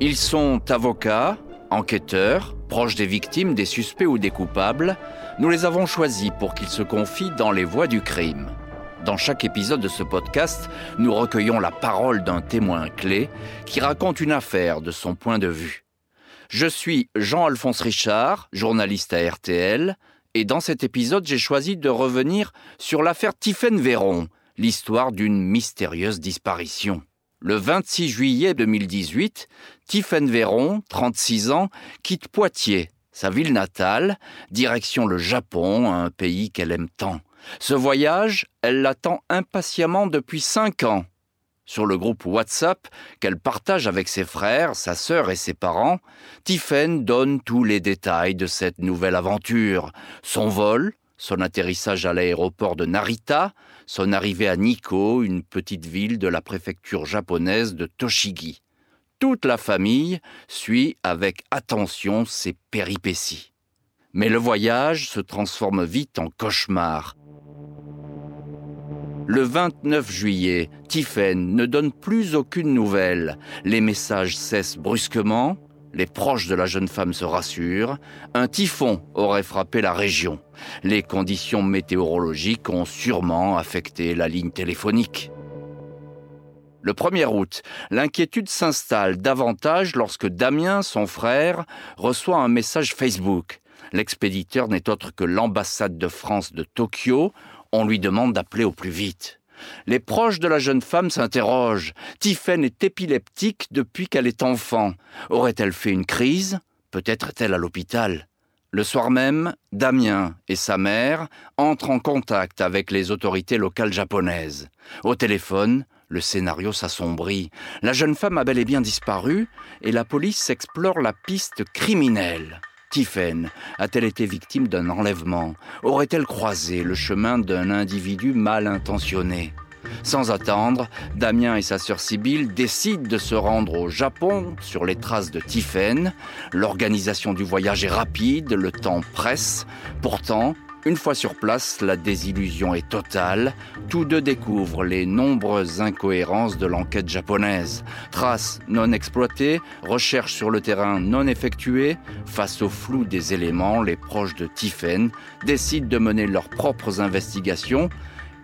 Ils sont avocats, enquêteurs, proches des victimes, des suspects ou des coupables. Nous les avons choisis pour qu'ils se confient dans les voies du crime. Dans chaque épisode de ce podcast, nous recueillons la parole d'un témoin clé qui raconte une affaire de son point de vue. Je suis Jean-Alphonse Richard, journaliste à RTL, et dans cet épisode, j'ai choisi de revenir sur l'affaire Tiphaine Véron, l'histoire d'une mystérieuse disparition. Le 26 juillet 2018, Tiphaine Véron, 36 ans, quitte Poitiers, sa ville natale, direction le Japon, un pays qu'elle aime tant. Ce voyage, elle l'attend impatiemment depuis cinq ans. Sur le groupe WhatsApp qu'elle partage avec ses frères, sa sœur et ses parents, Tiphaine donne tous les détails de cette nouvelle aventure. Son vol, son atterrissage à l'aéroport de Narita, son arrivée à Nikko, une petite ville de la préfecture japonaise de Toshigi. Toute la famille suit avec attention ses péripéties. Mais le voyage se transforme vite en cauchemar. Le 29 juillet, Tiphaine ne donne plus aucune nouvelle. Les messages cessent brusquement, les proches de la jeune femme se rassurent. Un typhon aurait frappé la région. Les conditions météorologiques ont sûrement affecté la ligne téléphonique. Le 1er août, l'inquiétude s'installe davantage lorsque Damien, son frère, reçoit un message Facebook. L'expéditeur n'est autre que l'ambassade de France de Tokyo. On lui demande d'appeler au plus vite. Les proches de la jeune femme s'interrogent. Tiphaine est épileptique depuis qu'elle est enfant. Aurait-elle fait une crise? Peut-être est-elle à l'hôpital. Le soir même, Damien et sa mère entrent en contact avec les autorités locales japonaises. Au téléphone, le scénario s'assombrit. La jeune femme a bel et bien disparu et la police explore la piste criminelle. Tiphaine a-t-elle été victime d'un enlèvement? Aurait-elle croisé le chemin d'un individu mal intentionné? Sans attendre, Damien et sa sœur Sibylle décident de se rendre au Japon sur les traces de Tiphaine. L'organisation du voyage est rapide, le temps presse. Pourtant, une fois sur place, la désillusion est totale. Tous deux découvrent les nombreuses incohérences de l'enquête japonaise. Traces non exploitées, recherches sur le terrain non effectuées. Face au flou des éléments, les proches de Tiffen décident de mener leurs propres investigations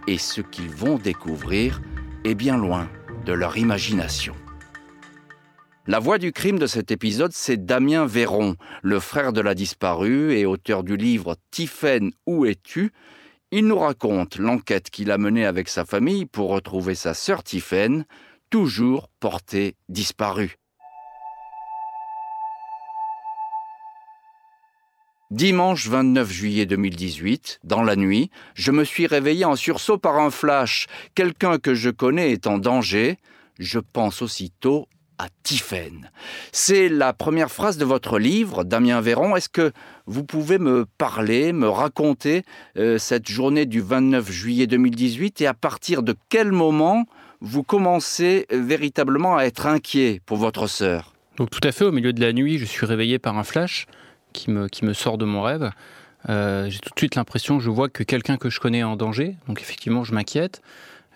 et ce qu'ils vont découvrir est bien loin de leur imagination. La voix du crime de cet épisode, c'est Damien Véron, le frère de la disparue et auteur du livre Tiphaine, où es-tu? Il nous raconte l'enquête qu'il a menée avec sa famille pour retrouver sa sœur Tiphaine, toujours portée disparue. Dimanche 29 juillet 2018, dans la nuit, je me suis réveillé en sursaut par un flash. Quelqu'un que je connais est en danger. Je pense aussitôt à Tiphaine. C'est la première phrase de votre livre, Damien Véron. Est-ce que vous pouvez me parler, me raconter euh, cette journée du 29 juillet 2018 et à partir de quel moment vous commencez véritablement à être inquiet pour votre sœur? Donc tout à fait, au milieu de la nuit, je suis réveillé par un flash qui me, qui me sort de mon rêve. Euh, j'ai tout de suite l'impression, je vois que quelqu'un que je connais est en danger, donc effectivement je m'inquiète.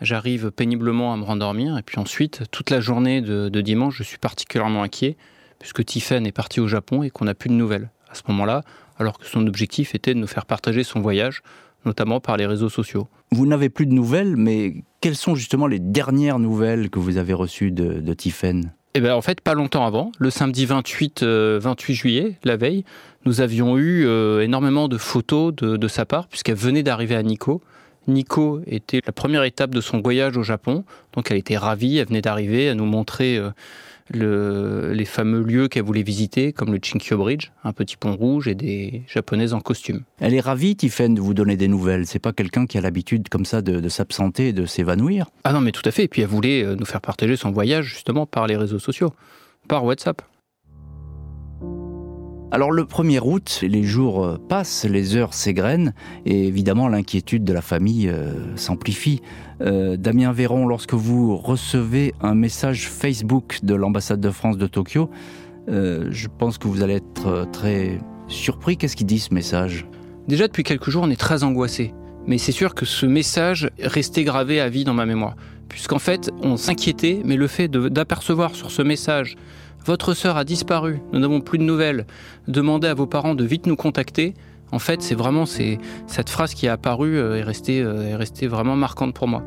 J'arrive péniblement à me rendormir et puis ensuite, toute la journée de, dimanche, je suis particulièrement inquiet puisque Tiffen est parti au Japon et qu'on n'a plus de nouvelles à ce moment-là, alors que son objectif était de nous faire partager son voyage, notamment par les réseaux sociaux. Vous n'avez plus de nouvelles, mais quelles sont justement les dernières nouvelles que vous avez reçues de, de Tiffen eh bien, en fait, pas longtemps avant, le samedi 28, 28 euh, juillet, la veille, nous avions eu euh, énormément de photos de, de sa part, puisqu'elle venait d'arriver à Nikko. Nico était la première étape de son voyage au Japon. Donc elle était ravie, elle venait d'arriver à nous montrer euh, les fameux lieux qu'elle voulait visiter, comme le Chinkyo Bridge, un petit pont rouge et des japonaises en costume. Elle est ravie, Tiffen, de vous donner des nouvelles. C'est pas quelqu'un qui a l'habitude comme ça de, de s'absenter, de s'évanouir. Ah non, mais tout à fait. Et puis elle voulait euh, nous faire partager son voyage justement par les réseaux sociaux, par WhatsApp. Alors le 1er août, les jours euh, passent, les heures s'égrènent, et évidemment l'inquiétude de la famille euh, s'amplifie. Euh, Damien Véron, lorsque vous recevez un message Facebook de l'ambassade de France de Tokyo, je pense que vous allez être très surpris. Qu'est-ce qu'il dit ce message? Déjà depuis quelques jours, on est très angoissé. Mais c'est sûr que ce message restait gravé à vie dans ma mémoire. Puisqu'en fait, on s'inquiétait, mais le fait d'apercevoir sur ce message votre sœur a disparu, nous n'avons plus de nouvelles, demandez à vos parents de vite nous contacter. En fait, c'est vraiment cette phrase qui est apparue euh, est restée, est restée vraiment marquante pour moi.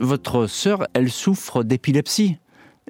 Votre sœur, elle souffre d'épilepsie.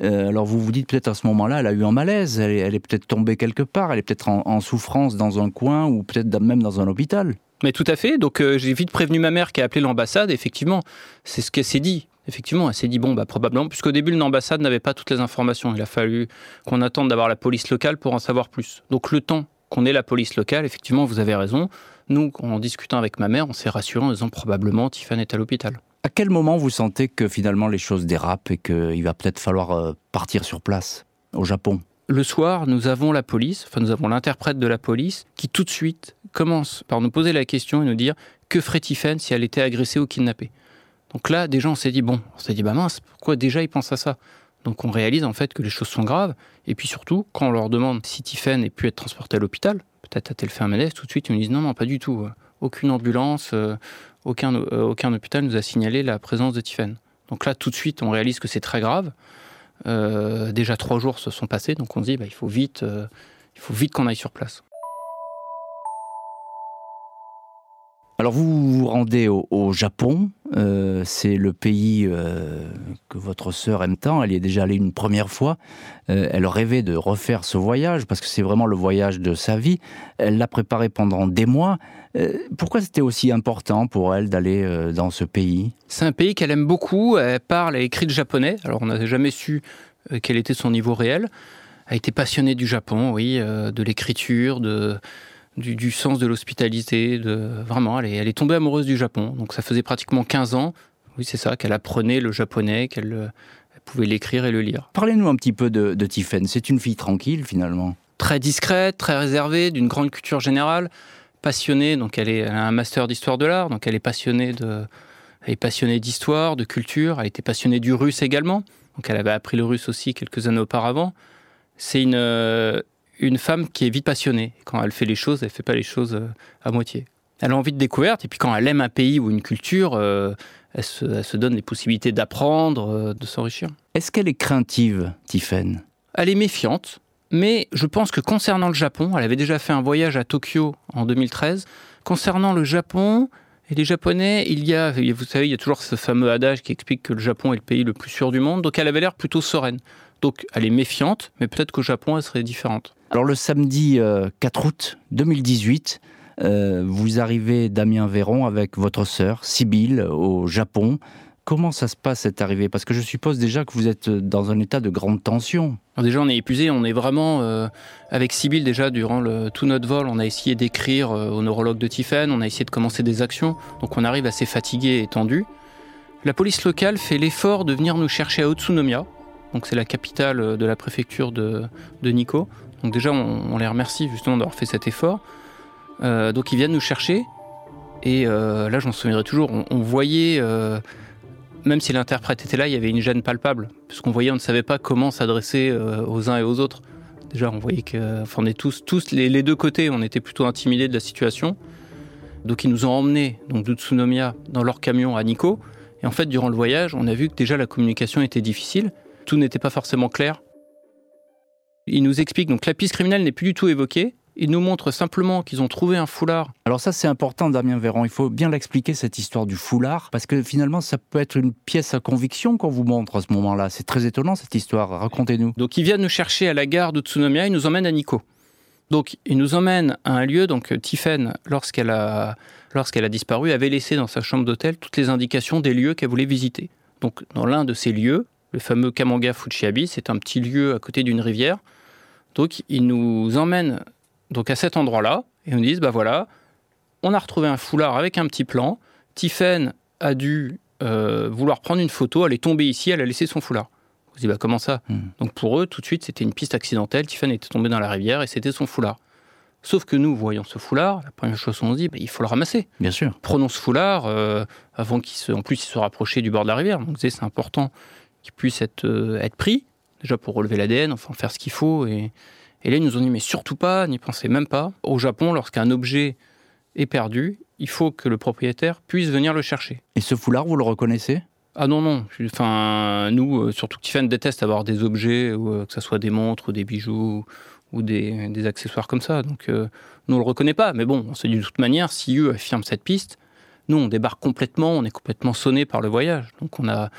Euh, alors vous vous dites peut-être à ce moment-là, elle a eu un malaise, elle est, peut-être tombée quelque part, elle est peut-être en, souffrance dans un coin ou peut-être même dans un hôpital. Mais tout à fait. Donc euh, j'ai vite prévenu ma mère qui a appelé l'ambassade. Effectivement, c'est ce qu'elle s'est dit. Effectivement, elle s'est dit bon bah probablement, puisqu'au début l'ambassade n'avait pas toutes les informations. Il a fallu qu'on attende d'avoir la police locale pour en savoir plus. Donc le temps qu'on ait la police locale, effectivement, vous avez raison. Nous, en discutant avec ma mère, on s'est rassuré en disant probablement Tiffany est à l'hôpital. À quel moment vous sentez que finalement les choses dérapent et qu'il va peut-être falloir euh, partir sur place au Japon? Le soir, nous avons la police, enfin nous avons l'interprète de la police, qui tout de suite commence par nous poser la question et nous dire que ferait Tiffen si elle était agressée ou kidnappée? Donc là, déjà, on s'est dit, bon, on s'est dit, bah mince, pourquoi déjà ils pensent à ça? Donc on réalise en fait que les choses sont graves. Et puis surtout, quand on leur demande si Tiffen ait pu être transportée à l'hôpital, peut-être a-t-elle fait un malaise, tout de suite ils nous disent, non, non, pas du tout. Aucune ambulance, euh, aucun, euh, aucun hôpital nous a signalé la présence de Tiffen. Donc là, tout de suite, on réalise que c'est très grave. Euh, déjà trois jours se sont passés, donc on se dit bah, il faut vite, euh, il faut vite qu'on aille sur place. Alors vous vous rendez au, Japon, euh, c'est le pays que votre sœur aime tant, elle y est déjà allée une première fois, elle rêvait de refaire ce voyage parce que c'est vraiment le voyage de sa vie, elle l'a préparé pendant des mois, pourquoi c'était aussi important pour elle d'aller dans ce pays? C'est un pays qu'elle aime beaucoup, elle parle et écrit le japonais, alors on n'a jamais su quel était son niveau réel, elle été passionnée du Japon, oui, de l'écriture, de du, sens de l'hospitalité. De, vraiment, elle est, tombée amoureuse du Japon. Donc ça faisait pratiquement 15 ans, oui c'est ça, qu'elle apprenait le japonais, qu'elle pouvait l'écrire et le lire. Parlez-nous un petit peu de, de Tiffen. C'est une fille tranquille finalement. Très discrète, très réservée, d'une grande culture générale, passionnée. Donc elle, est, a un master d'histoire de l'art, donc elle est passionnée de, elle est passionnée d'histoire, de culture. Elle était passionnée du russe également. Donc elle avait appris le russe aussi quelques années auparavant. C'est une, une femme qui est vite passionnée. Quand elle fait les choses, elle ne fait pas les choses euh, à moitié. Elle a envie de découverte, et puis quand elle aime un pays ou une culture, euh, elle, se, donne les possibilités d'apprendre, euh, de s'enrichir. Est-ce qu'elle est craintive, Tiffen Elle est méfiante, mais je pense que concernant le Japon, elle avait déjà fait un voyage à Tokyo en 2013. Concernant le Japon et les Japonais, il y a, vous savez, il y a toujours ce fameux adage qui explique que le Japon est le pays le plus sûr du monde, donc elle avait l'air plutôt sereine. Donc elle est méfiante, mais peut-être qu'au Japon, elle serait différente. Alors le samedi 4 euh, août 2018, euh, vous arrivez Damien Véron avec votre sœur Sibylle au Japon. Comment ça se passe cette arrivée? Parce que je suppose déjà que vous êtes dans un état de grande tension. déjà on est épuisé, on est vraiment euh, avec Sibylle déjà durant tout notre vol, on a essayé d'écrire au neurologue de Tiffen, on a essayé de commencer des actions, donc on arrive assez fatigué et tendu. La police locale fait l'effort de venir nous chercher à Otsunomiya, donc c'est la capitale de la préfecture de, de Nikko. Donc déjà, on, les remercie justement d'avoir fait cet effort. Euh, donc ils viennent nous chercher. Et euh, là, j'en souviendrai toujours, on, voyait, euh, même si l'interprète était là, il y avait une gêne palpable. Puisqu'on voyait, on ne savait pas comment s'adresser aux uns et aux autres. Déjà, on voyait que, est tous, les, deux côtés, on était plutôt intimidés de la situation. Donc ils nous ont emmenés, donc d'Utsunomiya, dans leur camion à Nikko. Et en fait, durant le voyage, on a vu que déjà la communication était difficile. Tout n'était pas forcément clair. Il nous explique donc la piste criminelle n'est plus du tout évoquée. Il nous montre simplement qu'ils ont trouvé un foulard. Alors ça c'est important Damien Véran, il faut bien l'expliquer cette histoire du foulard, parce que finalement ça peut être une pièce à conviction qu'on vous montre à ce moment-là. C'est très étonnant cette histoire, racontez-nous. Donc il vient nous chercher à la gare de Tsunomiya, il nous emmène à Nikko. Donc il nous emmène à un lieu, donc Tiffen, lorsqu'elle a, lorsqu'elle a disparu, avait laissé dans sa chambre d'hôtel toutes les indications des lieux qu'elle voulait visiter. Donc dans l'un de ces lieux, le fameux Kamanga Fuchiabi, c'est un petit lieu à côté d'une rivière, donc ils nous emmènent donc à cet endroit-là et nous disent bah voilà, on a retrouvé un foulard avec un petit plan. Tiffen a dû euh, vouloir prendre une photo, elle est tombée ici, elle a laissé son foulard. Vous dites bah comment ça? Hmm. Donc pour eux, tout de suite, c'était une piste accidentelle. Tiffen était tombée dans la rivière et c'était son foulard. Sauf que nous, voyons ce foulard, la première chose qu'on se dit, bah, il faut le ramasser. Bien sûr. Prenons ce foulard euh, avant qu'il se, en plus, il se rapprochait du bord de la rivière. Donc c'est important qu'il puisse être, euh, être pris déjà pour relever l'ADN, enfin faire ce qu'il faut. Et, là, ils nous ont dit, mais surtout pas, n'y pensez même pas. Au Japon, lorsqu'un objet est perdu, il faut que le propriétaire puisse venir le chercher. Et ce foulard, vous le reconnaissez? Ah non, non. Enfin, nous, euh, surtout Tiffany déteste avoir des objets, que ce soit des montres ou des bijoux ou des, accessoires comme ça. Donc, nous, on le reconnaît pas. Mais bon, on se dit de toute manière, si eux affirment cette piste, nous, on débarque complètement, on est complètement sonné par le voyage. Donc, on a,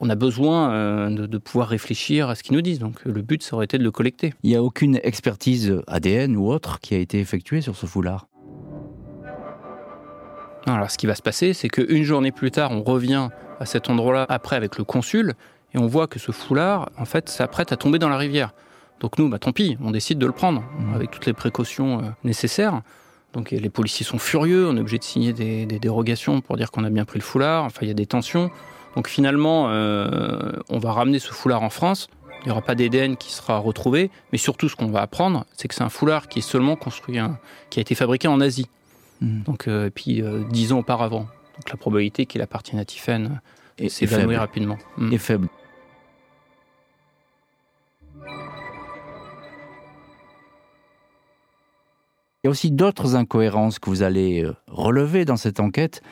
on a besoin de, de, pouvoir réfléchir à ce qu'ils nous disent. Donc, le but, ça aurait été de le collecter. Il n'y a aucune expertise ADN ou autre qui a été effectuée sur ce foulard alors, ce qui va se passer, c'est qu'une journée plus tard, on revient à cet endroit-là, après avec le consul, et on voit que ce foulard, en fait, s'apprête à tomber dans la rivière. Donc nous, bah, tant pis, on décide de le prendre, mmh. avec toutes les précautions euh, nécessaires. Donc les policiers sont furieux, on est obligé de signer des, dérogations pour dire qu'on a bien pris le foulard, enfin il y a des tensions. Donc finalement, euh, on va ramener ce foulard en France, il n'y aura pas d'EDN qui sera retrouvé, mais surtout ce qu'on va apprendre, c'est que c'est un foulard qui est seulement construit, qui a été fabriqué en Asie. Mm. Donc, euh, et puis euh, dix ans auparavant. Donc la probabilité qu'il appartienne à Tiffen s'évanouit rapidement. Mm. Est faible. Il y a aussi d'autres incohérences que vous allez euh, relever dans cette enquête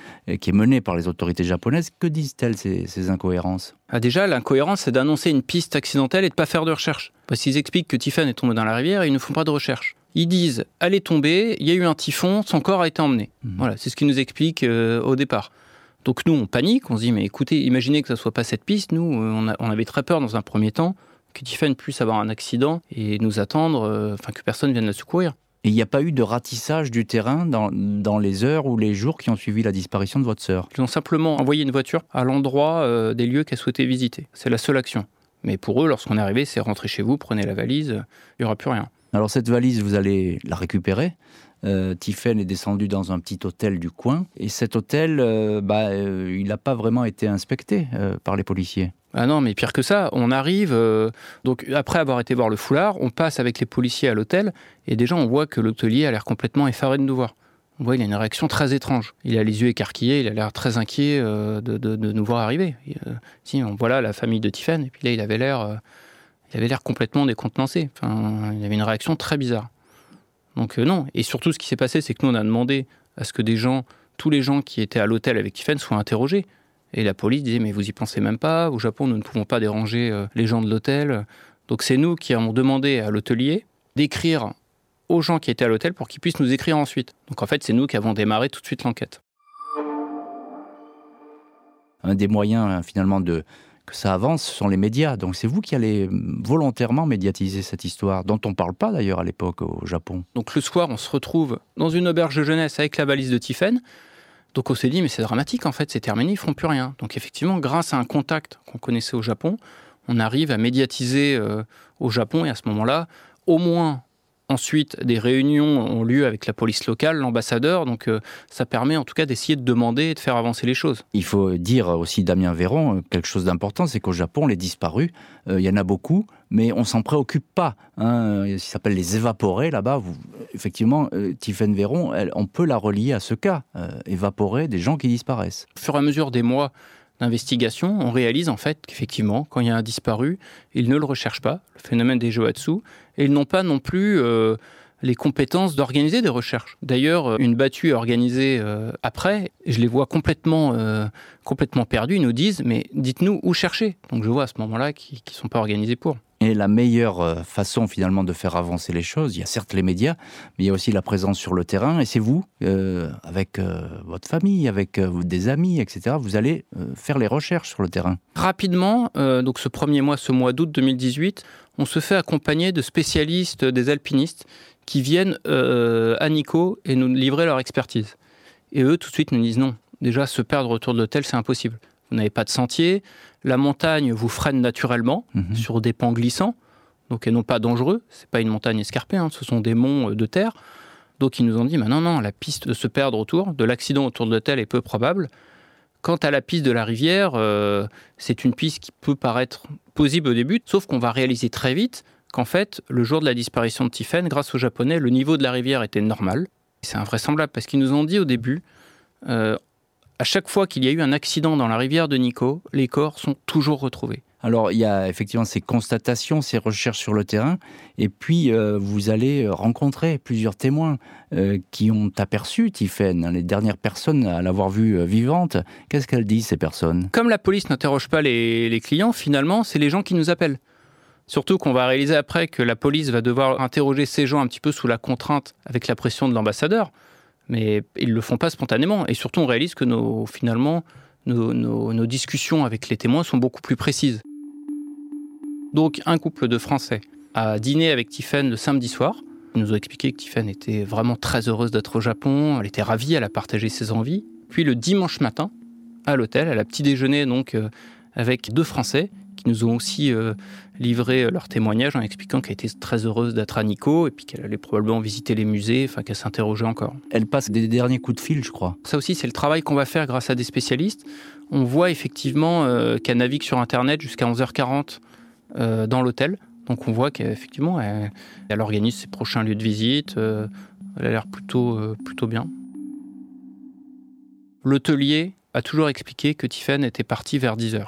qui est menée par les autorités japonaises. Que disent-elles ces, incohérences? Ah Déjà, l'incohérence, c'est d'annoncer une piste accidentelle et de ne pas faire de recherche. Parce qu'ils expliquent que Tiffen est tombé dans la rivière et ils ne font pas de recherche ils disent elle est tombée, il y a eu un typhon, son corps a été emmené. Mhm. Voilà, c'est ce qu'ils nous expliquent euh, au départ. Donc nous, on panique, on se dit mais écoutez, imaginez que ce soit pas cette piste. Nous, euh, on, avait très peur dans un premier temps que Tiffany puisse avoir un accident et nous attendre, euh, enfin que personne vienne la secourir. Et il n'y a pas eu de ratissage du terrain dans, dans, les heures ou les jours qui ont suivi la disparition de votre sœur Ils ont simplement envoyé une voiture à l'endroit des lieux qu'elle souhaitait visiter. C'est la seule action. Mais pour eux, lorsqu'on est arrivé, c'est rentrer chez vous, prenez la valise, il n'y aura plus rien. Alors cette valise, vous allez la récupérer. Euh, est descendu dans un petit hôtel du coin. Et cet hôtel, euh, bah, euh, il n'a pas vraiment été inspecté euh, par les policiers. Ah non, mais pire que ça, on arrive, donc après avoir été voir le foulard, on passe avec les policiers à l'hôtel, et déjà on voit que l'hôtelier a l'air complètement effaré de nous voir. On voit qu'il a une réaction très étrange. Il a les yeux écarquillés, il a l'air très inquiet de, nous voir arriver. si, on voit là la famille de Tiffen, et puis là il avait l'air il avait l'air complètement décontenancé. Il avait une réaction très bizarre. Donc euh, non. Et surtout, ce qui s'est passé, c'est que nous, on a demandé à ce que des gens, tous les gens qui étaient à l'hôtel avec Tiffen soient interrogés. Et la police disait, mais vous y pensez même pas, au Japon, nous ne pouvons pas déranger euh, les gens de l'hôtel. Donc c'est nous qui avons demandé à l'hôtelier d'écrire aux gens qui étaient à l'hôtel pour qu'ils puissent nous écrire ensuite. Donc en fait, c'est nous qui avons démarré tout de suite l'enquête. Un des moyens hein, finalement de, que ça avance, ce sont les médias. Donc c'est vous qui allez volontairement médiatiser cette histoire, dont on ne parle pas d'ailleurs à l'époque au Japon. Donc le soir, on se retrouve dans une auberge de jeunesse avec la valise de Tiffen. Donc on s'est dit, mais c'est dramatique en fait, c'est terminé, ils ne feront plus rien. Donc effectivement, grâce à un contact qu'on connaissait au Japon, on arrive à médiatiser euh, au Japon et à ce moment-là, au moins Ensuite, des réunions ont lieu avec la police locale, l'ambassadeur, donc euh, ça permet en tout cas d'essayer de demander et de faire avancer les choses. Il faut dire aussi, Damien Véron, euh, quelque chose d'important, c'est qu'au Japon, les disparus, il y en a beaucoup, mais on s'en préoccupe pas. Hein. Ça s'appelle les évaporés là-bas. Effectivement, Tiffaine Véron, on peut la relier à ce cas, évaporer des gens qui disparaissent. Au fur et à mesure des mois, d'investigation, on réalise en fait qu'effectivement, quand il y a un disparu, ils ne le recherchent pas, le phénomène des Joatsu, et ils n'ont pas non plus euh, les compétences d'organiser des recherches. D'ailleurs, une battue organisée euh, après, je les vois complètement, euh, complètement perdus. Ils nous disent, mais dites-nous où chercher. Donc je vois à ce moment-là qu'ils ne sont pas organisés pour. Et la meilleure euh, façon finalement de faire avancer les choses, il y a certes les médias, mais il y a aussi la présence sur le terrain. Et c'est vous, euh, avec euh, votre famille, avec des amis, etc., vous allez faire les recherches sur le terrain. Rapidement, donc ce premier mois, ce mois d'août 2018, on se fait accompagner de spécialistes, des alpinistes, qui viennent à Nico et nous livrer leur expertise. Et eux, tout de suite, nous disent non. Déjà, se perdre autour de l'hôtel, c'est impossible vous n'avez pas de sentier, la montagne vous freine naturellement mhm. sur des pans glissants, donc et non pas dangereux, c'est pas une montagne escarpée, hein, ce sont des monts euh, de terre. Donc ils nous ont dit, non, non, la piste de se perdre autour, de l'accident autour de l'hôtel est peu probable. Quant à la piste de la rivière, euh, c'est une piste qui peut paraître possible au début, sauf qu'on va réaliser très vite qu'en fait, le jour de la disparition de Tiffen, grâce aux Japonais, le niveau de la rivière était normal. C'est invraisemblable parce qu'ils nous ont dit au début, euh, à chaque fois qu'il y a eu un accident dans la rivière de Nico, les corps sont toujours retrouvés. Alors, il y a effectivement ces constatations, ces recherches sur le terrain, et puis euh, vous allez rencontrer plusieurs témoins euh, qui ont aperçu Tiffaine, hein, les dernières personnes à l'avoir vue euh, vivante. Qu'est-ce qu'elles disent, ces personnes? Comme la police n'interroge pas les, les clients, finalement, c'est les gens qui nous appellent. Surtout qu'on va réaliser après que la police va devoir interroger ces gens un petit peu sous la contrainte avec la pression de l'ambassadeur, mais ils ne le font pas spontanément. Et surtout, on réalise que nos, finalement, nos, discussions avec les témoins sont beaucoup plus précises. Donc, un couple de Français a dîné avec Tiffen le samedi soir. Ils nous ont expliqué que Tiffen était vraiment très heureuse d'être au Japon, elle était ravie, elle a partagé ses envies. Puis le dimanche matin, à l'hôtel, elle a petit déjeuner donc euh, avec deux Français qui nous ont aussi euh, livré euh, leur témoignage en expliquant qu'elle était très heureuse d'être à Nico et puis qu'elle allait probablement visiter les musées, enfin qu'elle s'interrogeait encore. Elles passent des derniers coups de fil, je crois. Ça aussi, c'est le travail qu'on va faire grâce à des spécialistes. On voit effectivement euh, qu'elle navigue sur Internet jusqu'à 11h40 euh, dans l'hôtel. Donc on voit qu'effectivement, elle, elle organise ses prochains lieux de visite. elle a l'air plutôt, plutôt bien. L'hôtelier a toujours expliqué que Tiffen était partie vers 10h.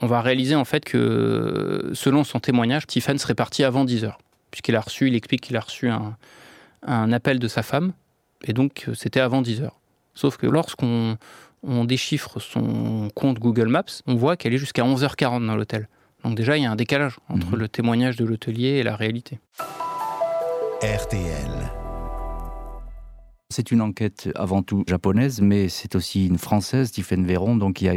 On va réaliser en fait que, selon son témoignage, Tiffen serait partie avant 10h. Puisqu'il a reçu, il explique qu'il a reçu un, un appel de sa femme. Et donc, euh, c'était avant 10h. Sauf que lorsqu'on on déchiffre son compte Google Maps, on voit qu'elle est jusqu'à 11h40 dans l'hôtel. Donc déjà, il y a un décalage entre Mhm. le témoignage de l'hôtelier et la réalité. RTL. C'est une enquête avant tout japonaise, mais c'est aussi une française, Tiffaine Véron, donc il y a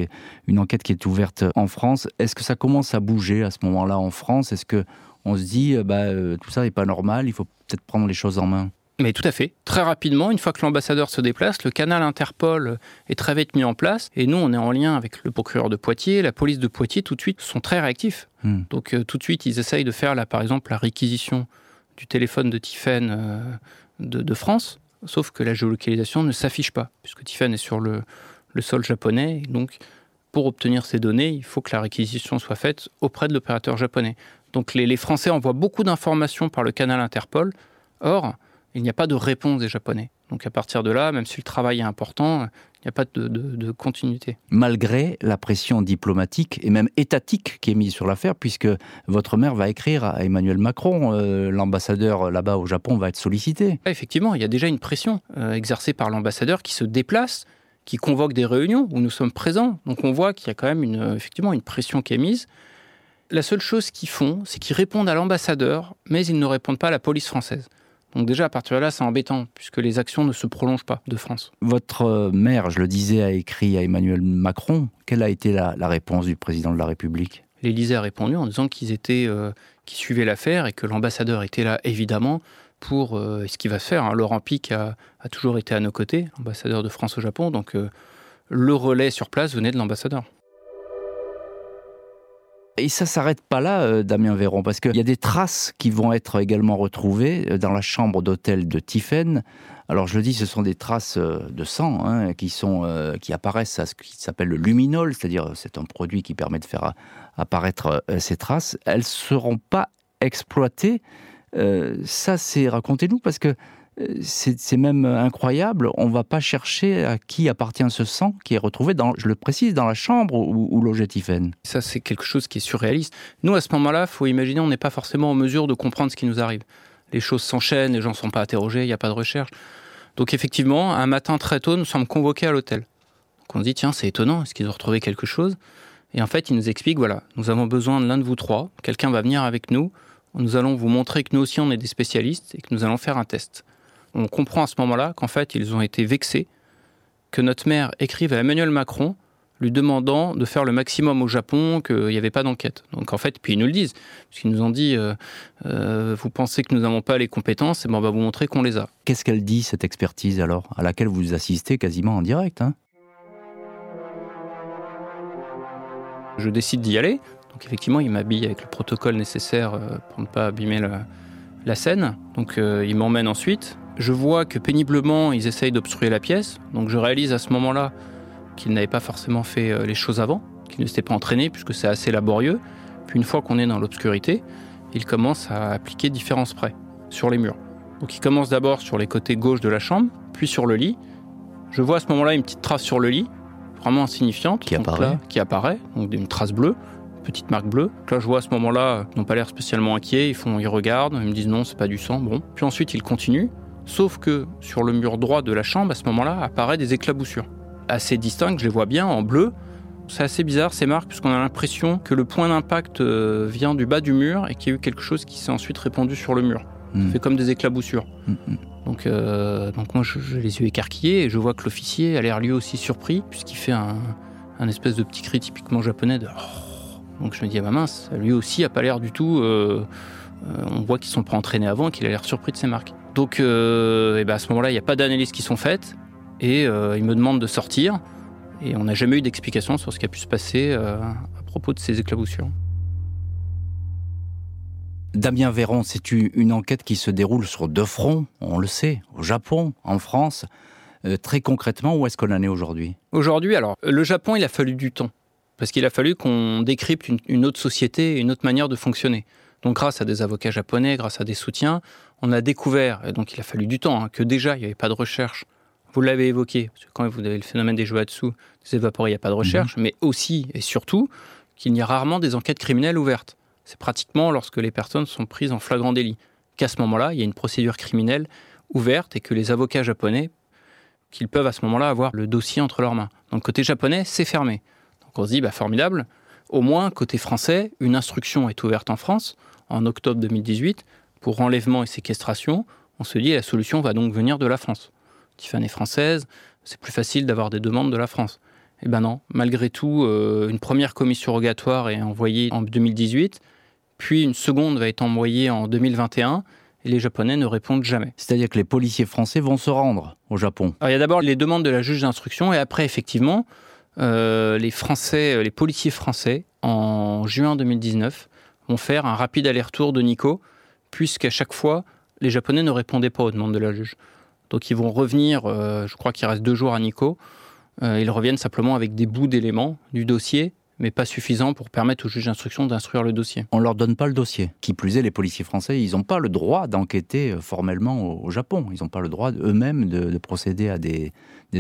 une enquête qui est ouverte en France. Est-ce que ça commence à bouger à ce moment-là en France? Est-ce que on se dit, euh, bah, euh, tout ça n'est pas normal, il faut peut-être prendre les choses en main? Mais tout à fait. Très rapidement, une fois que l'ambassadeur se déplace, le canal Interpol est très vite mis en place. Et nous, on est en lien avec le procureur de Poitiers, la police de Poitiers, tout de suite, sont très réactifs. Hmm. Donc euh, tout de suite, ils essayent de faire, là, par exemple, la réquisition du téléphone de Tiffen euh, de, de France. Sauf que la géolocalisation ne s'affiche pas, puisque Tiffen est sur le, sol japonais. Donc, pour obtenir ces données, il faut que la réquisition soit faite auprès de l'opérateur japonais. Donc les Français envoient beaucoup d'informations par le canal Interpol. Or, il n'y a pas de réponse des Japonais. Donc à partir de là, même si le travail est important, il n'y a pas de, de- de continuité. Malgré la pression diplomatique et même étatique qui est mise sur l'affaire, puisque votre mère va écrire à Emmanuel Macron, euh, l'ambassadeur là-bas au Japon va être sollicité. Ah, Effectivement, il y a déjà une pression euh, exercée par l'ambassadeur qui se déplace, qui convoque des réunions où nous sommes présents. Donc on voit qu'il y a quand même une, euh, effectivement une pression qui est mise. La seule chose qu'ils font, c'est qu'ils répondent à l'ambassadeur, mais ils ne répondent pas à la police française. Donc déjà, à partir de là, c'est embêtant, puisque les actions ne se prolongent pas de France. Votre euh, mère, je le disais, a écrit à Emmanuel Macron. Quelle a été la, la réponse du président de la République? L'Élysée a répondu en disant qu'ils étaient, euh, qu'ils suivaient l'affaire et que l'ambassadeur était là, évidemment, pour euh, ce qu'il va se faire. hein. Laurent Pic a, a toujours été à nos côtés, ambassadeur de France au Japon, donc euh, le relais sur place venait de l'ambassadeur. Et ça s'arrête pas là, euh, Damien Véron, parce qu'il y a des traces qui vont être également retrouvées euh, dans la chambre d'hôtel de Tiffen. Alors je le dis, ce sont des traces euh, de sang hein, qui, sont, qui apparaissent à ce qui s'appelle le luminol, c'est-à-dire c'est un produit qui permet de faire apparaître ces traces. Elles ne seront pas exploitées. Ça, c'est racontez-nous, parce que c'est c'est même incroyable. On ne va pas chercher à qui appartient ce sang qui est retrouvé, dans, je le précise, dans la chambre où, où logeait. Ça, c'est quelque chose qui est surréaliste. Nous, à ce moment-là, faut imaginer, on n'est pas forcément en mesure de comprendre ce qui nous arrive. Les choses s'enchaînent, les gens ne sont pas interrogés, il n'y a pas de recherche. Donc effectivement, un matin très tôt, nous sommes convoqués à l'hôtel. On se dit, tiens, c'est étonnant, est-ce qu'ils ont retrouvé quelque chose? Et en fait, ils nous expliquent, voilà, nous avons besoin de l'un de vous trois, quelqu'un va venir avec nous, nous allons vous montrer que nous aussi, on est des spécialistes et que nous allons faire un test. On comprend à ce moment-là qu'en fait, ils ont été vexés que notre mère écrive à Emmanuel Macron lui demandant de faire le maximum au Japon, qu'il n'y avait pas d'enquête. Donc en fait, puis ils nous le disent, parce qu'ils nous ont dit, euh, euh, vous pensez que nous n'avons pas les compétences, et ben on va vous montrer qu'on les a. Qu'est-ce qu'elle dit, cette expertise, alors, à laquelle vous assistez quasiment en direct hein? Je décide d'y aller. Donc effectivement, il m'habille avec le protocole nécessaire euh, pour ne pas abîmer la, la scène. Donc euh, il m'emmène ensuite. Je vois que péniblement, ils essayent d'obstruer la pièce. Donc je réalise à ce moment-là qu'ils n'avaient pas forcément fait euh, les choses avant, qu'ils ne s'étaient pas entraînés puisque c'est assez laborieux. Puis une fois qu'on est dans l'obscurité, ils commencent à appliquer différents sprays sur les murs. Donc ils commencent d'abord sur les côtés gauche de la chambre, puis sur le lit. Je vois à ce moment-là une petite trace sur le lit, vraiment insignifiante. Qui apparaît. là, qui apparaît, donc une trace bleue. petite marque bleue. là, je vois à ce moment-là, ils n'ont pas l'air spécialement inquiets, ils, font, ils regardent, ils me disent non, c'est pas du sang, bon. Puis ensuite, ils continuent, sauf que sur le mur droit de la chambre, à ce moment-là, apparaît des éclaboussures. Assez distinctes, je les vois bien, en bleu. C'est assez bizarre ces marques, puisqu'on a l'impression que le point d'impact euh, vient du bas du mur et qu'il y a eu quelque chose qui s'est ensuite répandu sur le mur. Ça Hmm. fait comme des éclaboussures. Hmm, hmm. Donc, euh, donc moi, je- j'ai les yeux écarquillés et je vois que l'officier a l'air lui aussi surpris, puisqu'il fait un, un espèce de petit cri typiquement japonais de Donc je me dis, ah bah mince, lui aussi a pas l'air du tout. euh, euh, on voit qu'ils sont pas entraînés avant et qu'il a l'air surpris de ses marques. Donc euh, et ben à ce moment-là, il n'y a pas d'analyse qui sont faites et euh, il me demande de sortir. Et on n'a jamais eu d'explication sur ce qui a pu se passer euh, à propos de ces éclaboussures. Damien Véron, c'est une enquête qui se déroule sur deux fronts, on le sait, au Japon, en France. Très concrètement, où est-ce qu'on en est aujourd'hui? Aujourd'hui, alors, le Japon, il a fallu du temps. Parce qu'il a fallu qu'on décrypte une, une autre société, une autre manière de fonctionner. Donc, grâce à des avocats japonais, grâce à des soutiens, on a découvert, et donc il a fallu du temps, hein, que déjà, il n'y avait pas de recherche. Vous l'avez évoqué, parce que quand vous avez le phénomène des Joatsu, des évaporés, il n'y a pas de recherche, mais aussi et surtout qu'il y a rarement des enquêtes criminelles ouvertes. C'est pratiquement lorsque les personnes sont prises en flagrant délit qu'à ce moment-là, il y a une procédure criminelle ouverte et que les avocats japonais qu'ils peuvent à ce moment-là avoir le dossier entre leurs mains. Donc côté japonais, c'est fermé. Donc on se dit, bah, formidable, au moins côté français, une instruction est ouverte en France en octobre 2018 pour enlèvement et séquestration. On se dit, la solution va donc venir de la France. Tiffany est française, c'est plus facile d'avoir des demandes de la France. Eh ben non, malgré tout, euh, une première commission rogatoire est envoyée en 2018, puis une seconde va être envoyée en 2021, et les Japonais ne répondent jamais. C'est-à-dire que les policiers français vont se rendre au Japon. Alors, il y a d'abord les demandes de la juge d'instruction et après, effectivement, euh, les Français, les policiers français, en juin 2019, vont faire un rapide aller-retour de Nico, puisqu'à chaque fois, les Japonais ne répondaient pas aux demandes de la juge. Donc, ils vont revenir, euh, je crois qu'il reste deux jours à Nico. Euh, ils reviennent simplement avec des bouts d'éléments du dossier, mais pas suffisants pour permettre au juge d'instruction d'instruire le dossier. On leur donne pas le dossier. Qui plus est, les policiers français, ils n'ont pas le droit d'enquêter euh, formellement au, Japon. Ils n'ont pas le droit eux-mêmes de, de procéder à des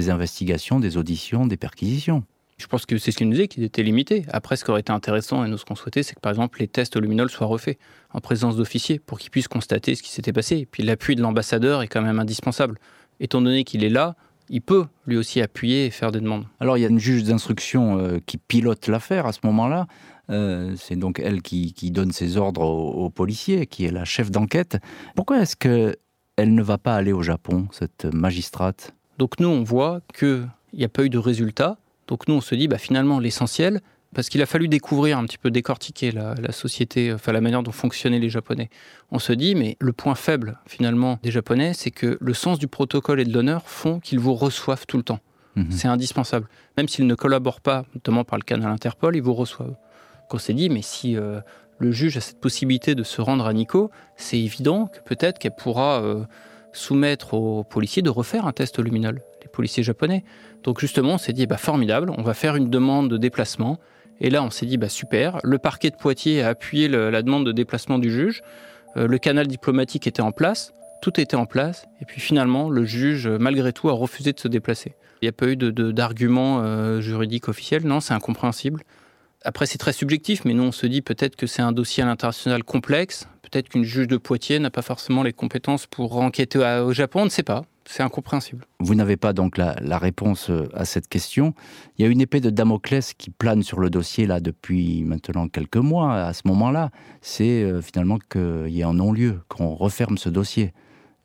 investigations, des auditions, des perquisitions. Je pense que c'est ce qu'il nous disait, qu'il était limité. Après, ce qui aurait été intéressant, et nous, ce qu'on souhaitait, c'est que, par exemple, les tests au luminol soient refaits en présence d'officiers pour qu'ils puissent constater ce qui s'était passé. Et puis, l'appui de l'ambassadeur est quand même indispensable. Étant donné qu'il est là, il peut lui aussi appuyer et faire des demandes. Alors il y a une juge d'instruction euh, qui pilote l'affaire à ce moment-là. Euh, c'est donc elle qui, qui donne ses ordres aux, aux policiers, qui est la chef d'enquête. Pourquoi est-ce que elle ne va pas aller au Japon, cette magistrate? Donc, nous, on voit qu'il n'y a pas eu de résultat. Donc, nous, on se dit, bah, finalement, l'essentiel, parce qu'il a fallu découvrir un petit peu, décortiquer la, la société, enfin, la manière dont fonctionnaient les Japonais. On se dit, mais le point faible, finalement, des Japonais, c'est que le sens du protocole et de l'honneur font qu'ils vous reçoivent tout le temps. Mhm. C'est indispensable. Même s'ils ne collaborent pas, notamment par le canal Interpol, ils vous reçoivent. Donc on s'est dit, mais si euh, le juge a cette possibilité de se rendre à Nico, c'est évident que peut-être qu'elle pourra euh, soumettre aux policiers de refaire un test luminol, policiers japonais. Donc justement, on s'est dit, bah, formidable, on va faire une demande de déplacement. Et là, on s'est dit, bah, super, le parquet de Poitiers a appuyé la demande de déplacement du juge, Euh, le canal diplomatique était en place, tout était en place, et puis finalement, le juge, malgré tout, a refusé de se déplacer. Il n'y a pas eu d'argument euh, juridique officiel, non, c'est incompréhensible. Après, c'est très subjectif, mais nous, on se dit peut-être que c'est un dossier à l'international complexe, peut-être qu'une juge de Poitiers n'a pas forcément les compétences pour enquêter au Japon, on ne sait pas, c'est incompréhensible. Vous n'avez pas donc la, la réponse euh, à cette question. Il y a une épée de Damoclès qui plane sur le dossier là depuis maintenant quelques mois. À ce moment-là, c'est euh, finalement qu'il y ait un non-lieu, qu'on referme ce dossier.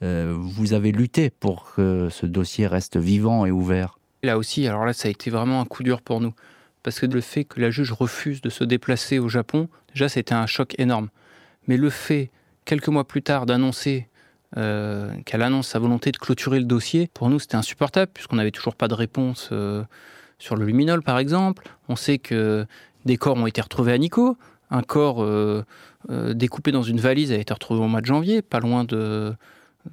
Euh, vous avez lutté pour que ce dossier reste vivant et ouvert. Là aussi, alors là, ça a été vraiment un coup dur pour nous. Parce que le fait que la juge refuse de se déplacer au Japon, déjà, c'était un choc énorme. Mais le fait, quelques mois plus tard, d'annoncer euh, qu'elle annonce sa volonté de clôturer le dossier, pour nous, c'était insupportable, puisqu'on n'avait toujours pas de réponse euh, sur le luminol, par exemple. On sait que des corps ont été retrouvés à Nico. Un corps euh, découpé dans une valise a été retrouvé au mois de janvier, pas loin de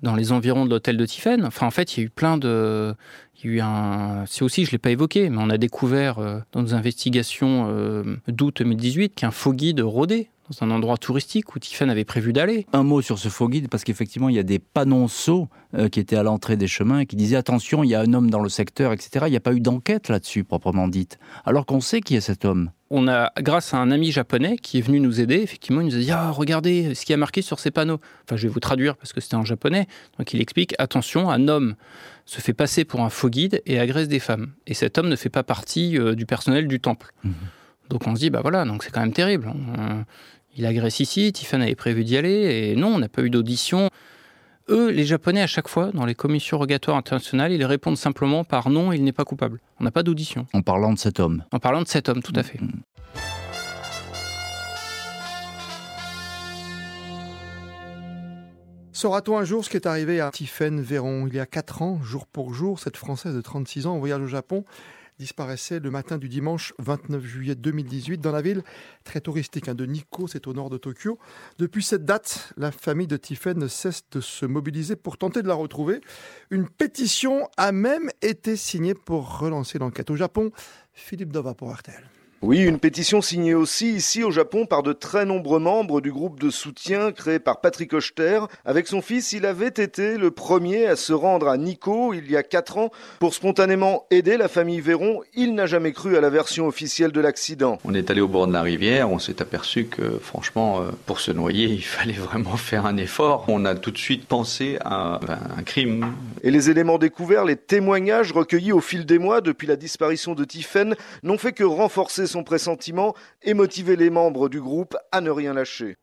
dans les environs de l'hôtel de Tiphaine. Enfin, en fait, il y a eu plein de, il y a eu un. C'est aussi, je ne l'ai pas évoqué, mais on a découvert dans nos investigations d'août 2018 qu'un faux guide rôdait dans un endroit touristique où Tiffen avait prévu d'aller. Un mot sur ce faux guide, parce qu'effectivement, il y a des panonceaux euh, qui étaient à l'entrée des chemins et qui disaient attention, il y a un homme dans le secteur, etc. Il n'y a pas eu d'enquête là-dessus, proprement dite. Alors qu'on sait qui est cet homme. on a, grâce à un ami japonais qui est venu nous aider, effectivement, il nous a dit Ah, regardez ce qui a marqué sur ces panneaux. Enfin, je vais vous traduire parce que c'était en japonais. Donc, il explique Attention, un homme se fait passer pour un faux guide et agresse des femmes. Et cet homme ne fait pas partie euh, du personnel du temple. Mhm. Donc, on se dit Bah voilà, donc c'est quand même terrible. Il agresse ici, Tiffany avait prévu d'y aller, et non, on n'a pas eu d'audition. Eux, les Japonais, à chaque fois, dans les commissions rogatoires internationales, ils répondent simplement par non, il n'est pas coupable. On n'a pas d'audition. En parlant de cet homme. En parlant de cet homme, tout à fait. Mm. Saura-t-on un jour ce qui est arrivé à Tiffaine Véron? Il y a 4 ans, jour pour jour, cette Française de 36 ans en voyage au Japon disparaissait le matin du dimanche 29 juillet 2018 dans la ville très touristique hein, de Nikko, c'est au nord de Tokyo. Depuis cette date, la famille de Tiffen ne cesse de se mobiliser pour tenter de la retrouver. Une pétition a même été signée pour relancer l'enquête au Japon. Philippe Dova pour RTL. Oui, une pétition signée aussi ici au Japon par de très nombreux membres du groupe de soutien créé par Patrick Ochter. Avec son fils, il avait été le premier à se rendre à Nikko il y a quatre ans pour spontanément aider la famille Véron. Il n'a jamais cru à la version officielle de l'accident. On est allé au bord de la rivière, on s'est aperçu que franchement, euh, pour se noyer, il fallait vraiment faire un effort. On a tout de suite pensé à un crime. Et les éléments découverts, les témoignages recueillis au fil des mois depuis la disparition de Tiffen n'ont fait que renforcer son pressentiment et motiver les membres du groupe à ne rien lâcher.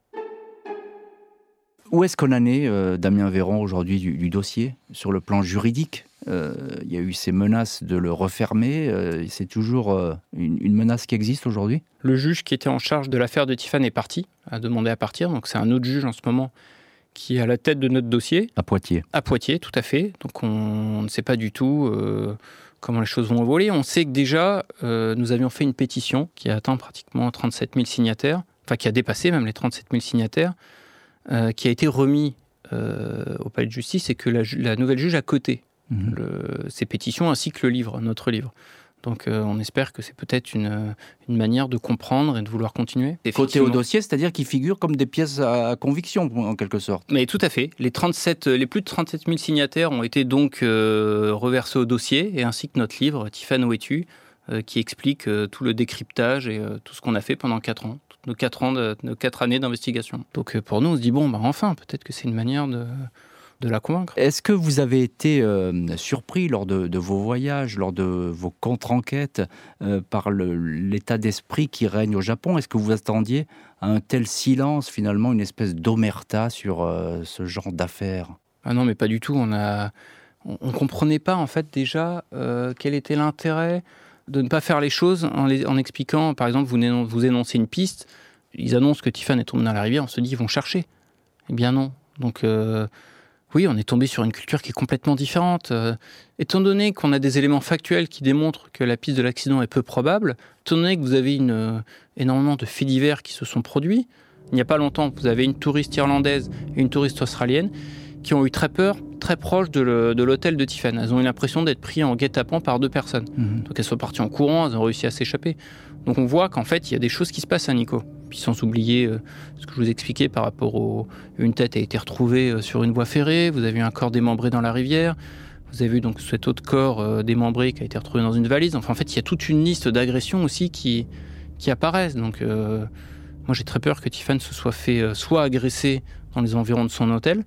Où est-ce qu'on en est, euh, Damien Véron, aujourd'hui, du, dossier Sur le plan juridique, euh, il y a eu ces menaces de le refermer. Euh, c'est toujours une, menace qui existe aujourd'hui? Le juge qui était en charge de l'affaire de Tiffany est parti, a demandé à partir. Donc c'est un autre juge en ce moment qui est à la tête de notre dossier. À Poitiers. À Poitiers, tout à fait. Donc on, ne sait pas du tout comment les choses vont évoluer. On sait que déjà, euh, nous avions fait une pétition qui a atteint pratiquement 37 000 signataires, enfin qui a dépassé même les 37 000 signataires, euh, qui a été remis euh, au palais de justice et que la, nouvelle juge a coté mmh. ces pétitions ainsi que le livre, notre livre. Donc euh, on espère que c'est peut-être une, manière de comprendre et de vouloir continuer. Côté au dossier, c'est-à-dire qu'ils figurent comme des pièces à conviction en quelque sorte. Mais tout à fait. Les, 37, les plus de 37 000 signataires ont été donc euh, reversés au dossier, et ainsi que notre livre, Tiffany Où es-tu euh, qui explique tout le décryptage et tout ce qu'on a fait pendant 4 ans, nos 4, ans nos 4 années d'investigation. Donc pour nous, on se dit, bon, bah, enfin, peut-être que c'est une manière de de la convaincre. Est-ce que vous avez été euh, surpris lors de, vos voyages, lors de vos contre-enquêtes, euh, par l'état d'esprit qui règne au Japon? Est-ce que vous attendiez à un tel silence, finalement, une espèce d'omerta sur euh, ce genre d'affaires? Ah non, mais pas du tout. On a, on, comprenait pas en fait déjà quel était l'intérêt de ne pas faire les choses en, en expliquant, par exemple, vous, vous énoncez une piste, ils annoncent que Tiffany est tombé dans la rivière, on se dit ils vont chercher. Eh bien non. Donc oui, on est tombé sur une culture qui est complètement différente. Euh, étant donné qu'on a des éléments factuels qui démontrent que la piste de l'accident est peu probable, étant donné que vous avez une, euh, énormément de faits divers qui se sont produits, il n'y a pas longtemps, vous avez une touriste irlandaise et une touriste australienne qui ont eu très peur, très proche de l'hôtel de, Tiffany. Elles ont eu l'impression d'être pris en guet-apens par deux personnes. Mhm. Donc elles sont parties en courant, elles ont réussi à s'échapper. Donc on voit qu'en fait, il y a des choses qui se passent à Nico. Puis sans oublier euh, ce que je vous expliquais par rapport au... Une tête a été retrouvée euh, sur une voie ferrée, vous avez eu un corps démembré dans la rivière, vous avez vu donc cet autre corps euh, démembré qui a été retrouvé dans une valise. Enfin en fait, il y a toute une liste d'agressions aussi qui, qui apparaissent. Donc moi j'ai très peur que Tiffany se soit fait soit agresser dans les environs de son hôtel,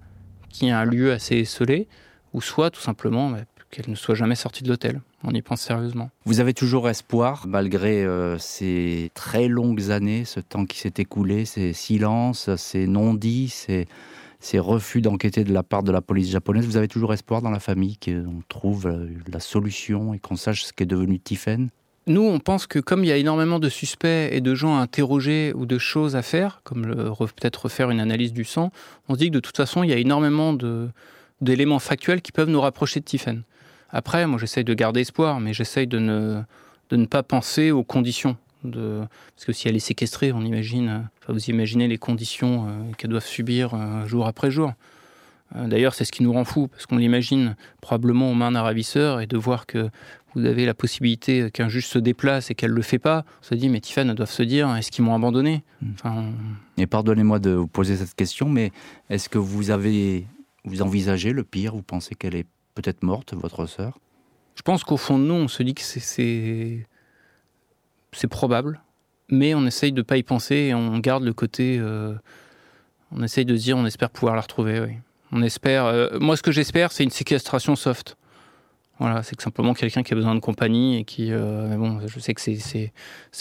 qui est un lieu assez esselé, ou soit tout simplement bah, qu'elle ne soit jamais sortie de l'hôtel. On y pense sérieusement. Vous avez toujours espoir, malgré euh, ces très longues années, ce temps qui s'est écoulé, ces silences, ces non-dits, ces, ces refus d'enquêter de la part de la police japonaise? Vous avez toujours espoir dans la famille qu'on trouve euh, la solution et qu'on sache ce qu'est devenu Tiffen nous, on pense que comme il y a énormément de suspects et de gens à interroger ou de choses à faire, comme peut-être refaire une analyse du sang, on se dit que de toute façon, il y a énormément d'éléments factuels qui peuvent nous rapprocher de Tiffen. Après, moi, j'essaye de garder espoir, mais j'essaye de ne, de ne pas penser aux conditions. De... Parce que si elle est séquestrée, on imagine, vous imaginez les conditions euh, qu'elle doivent subir euh, jour après jour. Euh, d'ailleurs, c'est ce qui nous rend fou, parce qu'on l'imagine probablement aux mains d'un ravisseur, et de voir que vous avez la possibilité qu'un juge se déplace et qu'elle ne le fait pas, on se dit, mais Tiffany doivent se dire, est-ce qu'ils m'ont abandonné? Hmm. enfin, Et pardonnez-moi de vous poser cette question, mais est-ce que vous avez, vous envisagez le pire? Vous pensez qu'elle est peut-être morte, votre sœur? Je pense qu'au fond de nous, on se dit que c'est, c'est probable. mais on essaye de pas y penser et on garde le côté. euh, on essaye de se dire, on espère pouvoir la retrouver. Oui. On espère. euh, moi, ce que j'espère, c'est une séquestration soft. Voilà, c'est que simplement quelqu'un qui a besoin de compagnie et qui. euh, mais bon, je sais que c'est-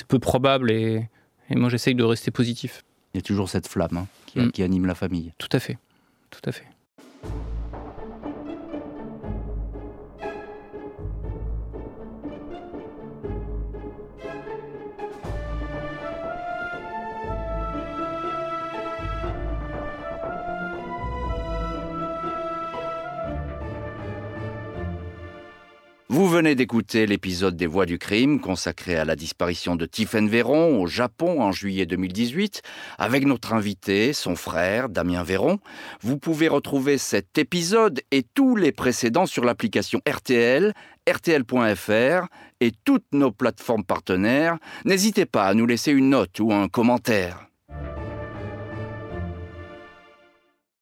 peu probable et, et moi, j'essaye de rester positif. Il y a toujours cette flamme hein, qui, Mm. qui anime la famille. Tout à fait. Tout à fait. Venez d'écouter l'épisode des Voix du crime consacré à la disparition de Tiphaine Véron au Japon en juillet 2018 avec notre invité, son frère Damien Véron. Vous pouvez retrouver cet épisode et tous les précédents sur l'application RTL, rtl.fr et toutes nos plateformes partenaires. N'hésitez pas à nous laisser une note ou un commentaire.